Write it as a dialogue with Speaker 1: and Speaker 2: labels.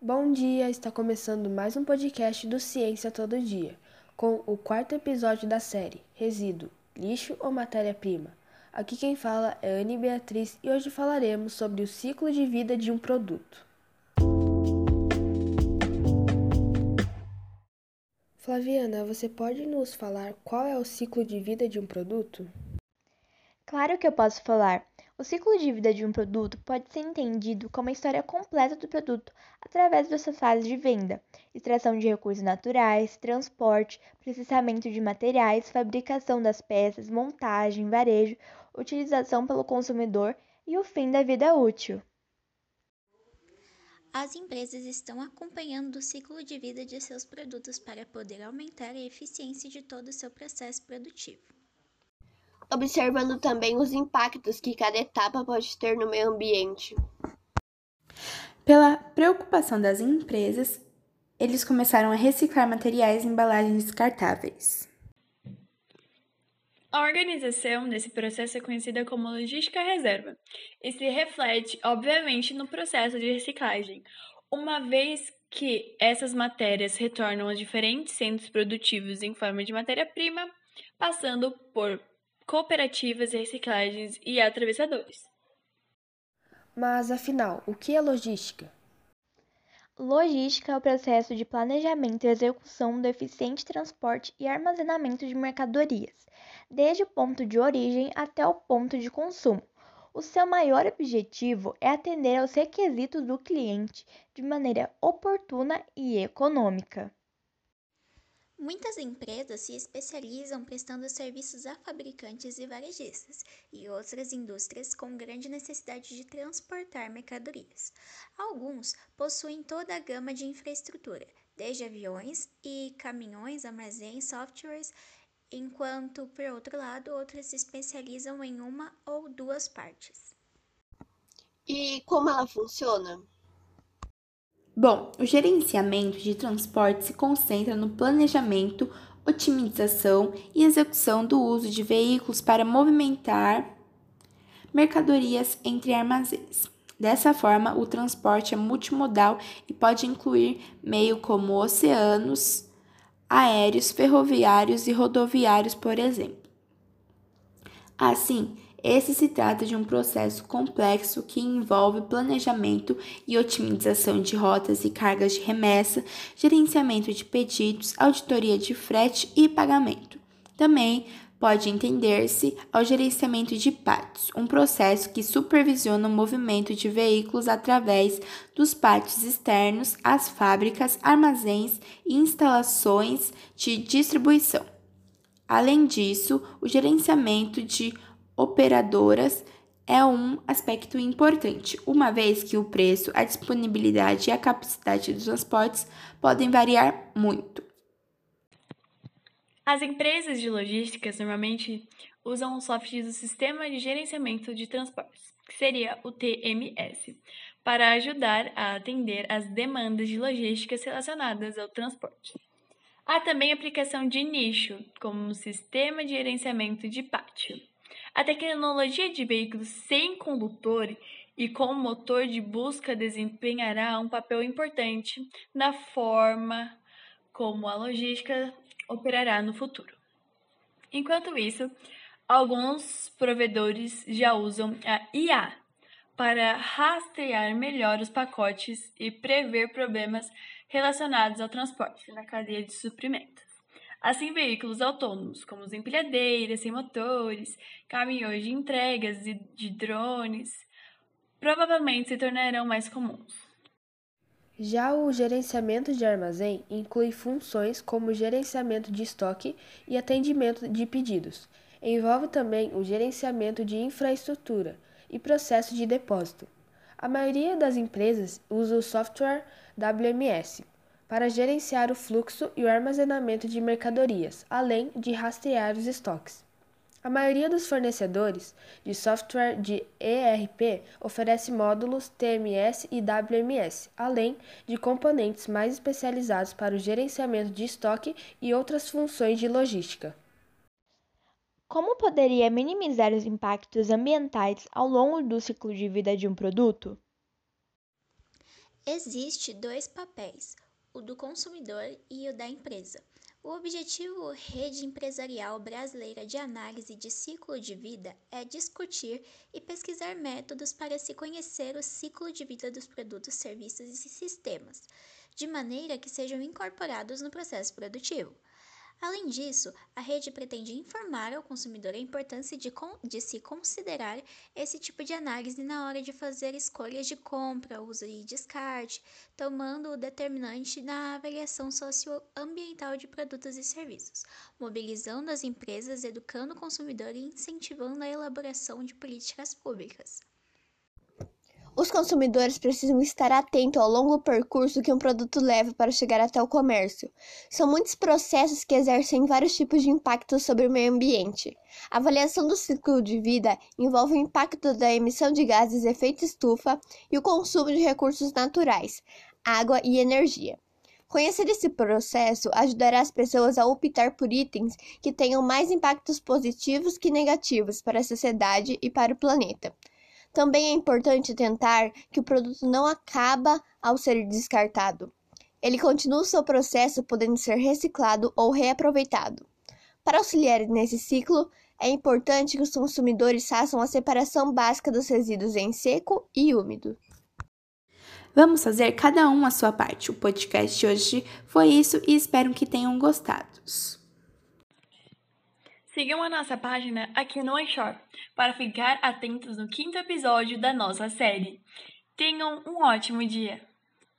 Speaker 1: Bom dia, está começando mais um podcast do Ciência Todo Dia, com o quarto episódio da série Resíduo, Lixo ou Matéria-Prima. Aqui quem fala é Anne Beatriz e hoje falaremos sobre o ciclo de vida de um produto. Flaviana, você pode nos falar qual é o ciclo de vida de um produto?
Speaker 2: Claro que eu posso falar. O ciclo de vida de um produto pode ser entendido como a história completa do produto através das suas fases de venda, extração de recursos naturais, transporte, processamento de materiais, fabricação das peças, montagem, varejo, utilização pelo consumidor e o fim da vida útil.
Speaker 3: As empresas estão acompanhando o ciclo de vida de seus produtos para poder aumentar a eficiência de todo o seu processo produtivo
Speaker 4: observando também os impactos que cada etapa pode ter no meio ambiente.
Speaker 5: Pela preocupação das empresas, eles começaram a reciclar materiais e embalagens descartáveis.
Speaker 6: A organização desse processo é conhecida como logística reserva e se reflete, obviamente, no processo de reciclagem, uma vez que essas matérias retornam aos diferentes centros produtivos em forma de matéria-prima, passando por cooperativas de reciclagens e atravessadores.
Speaker 1: Mas afinal, o que é logística?
Speaker 2: Logística é o processo de planejamento e execução do eficiente transporte e armazenamento de mercadorias, desde o ponto de origem até o ponto de consumo. O seu maior objetivo é atender aos requisitos do cliente de maneira oportuna e econômica.
Speaker 3: Muitas empresas se especializam prestando serviços a fabricantes e varejistas e outras indústrias com grande necessidade de transportar mercadorias. Alguns possuem toda a gama de infraestrutura, desde aviões e caminhões, armazéns, softwares, enquanto, por outro lado, outras se especializam em uma ou duas partes.
Speaker 4: E como ela funciona?
Speaker 5: Bom, o gerenciamento de transporte se concentra no planejamento, otimização e execução do uso de veículos para movimentar mercadorias entre armazéns. Dessa forma, o transporte é multimodal e pode incluir meio como oceanos, aéreos, ferroviários e rodoviários, por exemplo. Assim, esse se trata de um processo complexo que envolve planejamento e otimização de rotas e cargas de remessa, gerenciamento de pedidos, auditoria de frete e pagamento. Também pode entender-se ao gerenciamento de pátios, um processo que supervisiona o movimento de veículos através dos pátios externos às fábricas, armazéns e instalações de distribuição. Além disso, o gerenciamento de operadoras é um aspecto importante, uma vez que o preço, a disponibilidade e a capacidade dos transportes podem variar muito.
Speaker 6: As empresas de logística normalmente usam o software do Sistema de Gerenciamento de Transportes, que seria o TMS, para ajudar a atender às demandas de logísticas relacionadas ao transporte. Há também aplicação de nicho, como o Sistema de Gerenciamento de Pátio a tecnologia de veículos sem condutor e com motor de busca desempenhará um papel importante na forma como a logística operará no futuro. Enquanto isso, alguns provedores já usam a IA para rastrear melhor os pacotes e prever problemas relacionados ao transporte na cadeia de suprimento. Assim, veículos autônomos, como os empilhadeiras sem motores, caminhões de entregas e de drones, provavelmente se tornarão mais comuns.
Speaker 1: Já o gerenciamento de armazém inclui funções como gerenciamento de estoque e atendimento de pedidos. Envolve também o gerenciamento de infraestrutura e processo de depósito. A maioria das empresas usa o software WMS para gerenciar o fluxo e o armazenamento de mercadorias, além de rastrear os estoques. A maioria dos fornecedores de software de ERP oferece módulos TMS e WMS, além de componentes mais especializados para o gerenciamento de estoque e outras funções de logística.
Speaker 2: Como poderia minimizar os impactos ambientais ao longo do ciclo de vida de um produto?
Speaker 3: Existe dois papéis, o do consumidor e o da empresa. O objetivo Rede Empresarial Brasileira de Análise de Ciclo de Vida é discutir e pesquisar métodos para se conhecer o ciclo de vida dos produtos, serviços e sistemas, de maneira que sejam incorporados no processo produtivo. Além disso, a rede pretende informar ao consumidor a importância de, de, se considerar esse tipo de análise na hora de fazer escolhas de compra, uso e descarte, tomando o determinante na avaliação socioambiental de produtos e serviços, mobilizando as empresas, educando o consumidor e incentivando a elaboração de políticas públicas.
Speaker 4: Os consumidores precisam estar atentos ao longo percurso que um produto leva para chegar até o comércio. São muitos processos que exercem vários tipos de impactos sobre o meio ambiente. A avaliação do ciclo de vida envolve o impacto da emissão de gases efeito estufa e o consumo de recursos naturais, água e energia. Conhecer esse processo ajudará as pessoas a optar por itens que tenham mais impactos positivos que negativos para a sociedade e para o planeta. Também é importante tentar que o produto não acaba ao ser descartado. Ele continua o seu processo podendo ser reciclado ou reaproveitado. Para auxiliar nesse ciclo, é importante que os consumidores façam a separação básica dos resíduos em seco e úmido.
Speaker 5: Vamos fazer cada um a sua parte. O podcast de hoje foi isso e espero que tenham gostado.
Speaker 6: Sigam a nossa página aqui no iShore para ficar atentos no quinto episódio da nossa série. Tenham um ótimo dia!